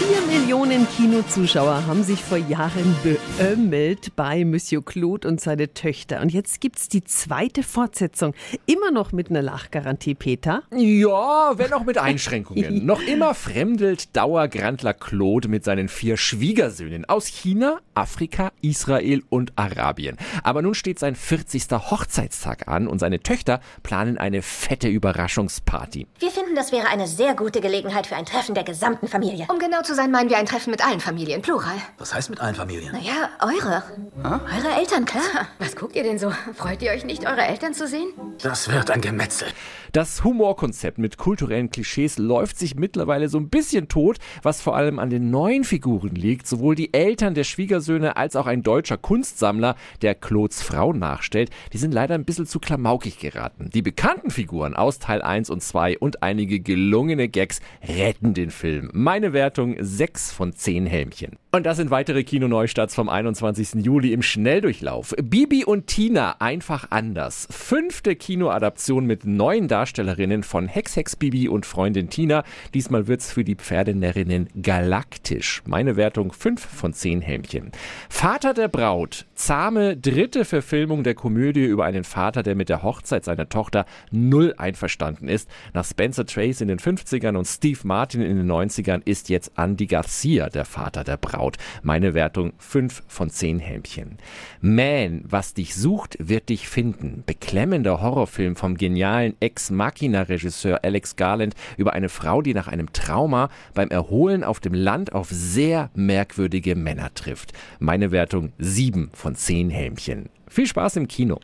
Vier Millionen Kinozuschauer haben sich vor Jahren beömmelt bei Monsieur Claude und seine Töchter. Und jetzt gibt's die zweite Fortsetzung. Immer noch mit einer Lachgarantie, Peter. Ja, wenn auch mit Einschränkungen. noch immer fremdelt Dauergrandler Claude mit seinen vier Schwiegersöhnen aus China, Afrika, Israel und Arabien. Aber nun steht sein 40. Hochzeitstag an und seine Töchter planen eine fette Überraschungsparty. Wir finden, das wäre eine sehr gute Gelegenheit für ein Treffen der gesamten Familie. Um genau zu sein, meinen wir ein Treffen mit allen Familien, plural. Was heißt mit allen Familien? Naja, eure. Eure Eltern, klar. Was guckt ihr denn so? Freut ihr euch nicht, eure Eltern zu sehen? Das wird ein Gemetzel. Das Humorkonzept mit kulturellen Klischees läuft sich mittlerweile so ein bisschen tot, was vor allem an den neuen Figuren liegt. Sowohl die Eltern der Schwiegersöhne als auch ein deutscher Kunstsammler, der Claudes Frau nachstellt, die sind leider ein bisschen zu klamaukig geraten. Die bekannten Figuren aus Teil 1 und 2 und einige gelungene Gags retten den Film. Meine Wertung 6 von 10 Helmchen. Und das sind weitere Kinoneustarts vom 21. Juli im Schnelldurchlauf. Bibi und Tina einfach anders. Fünfte Kinoadaption mit neuen Darstellerinnen von Hex Hex Bibi und Freundin Tina. Diesmal wird's für die Pferdenärrinnen galaktisch. Meine Wertung 5 von 10 Helmchen. Vater der Braut. Zahme dritte Verfilmung der Komödie über einen Vater, der mit der Hochzeit seiner Tochter null einverstanden ist. Nach Spencer Trace in den 50ern und Steve Martin in den 90ern ist jetzt Andy Garcia der Vater der Braut. Meine Wertung 5 von 10 Helmchen. Man, was dich sucht, wird dich finden. Beklemmender Horrorfilm vom genialen Ex-Machina-Regisseur Alex Garland über eine Frau, die nach einem Trauma beim Erholen auf dem Land auf sehr merkwürdige Männer trifft. Meine Wertung 7 von 10 Helmchen. Viel Spaß im Kino.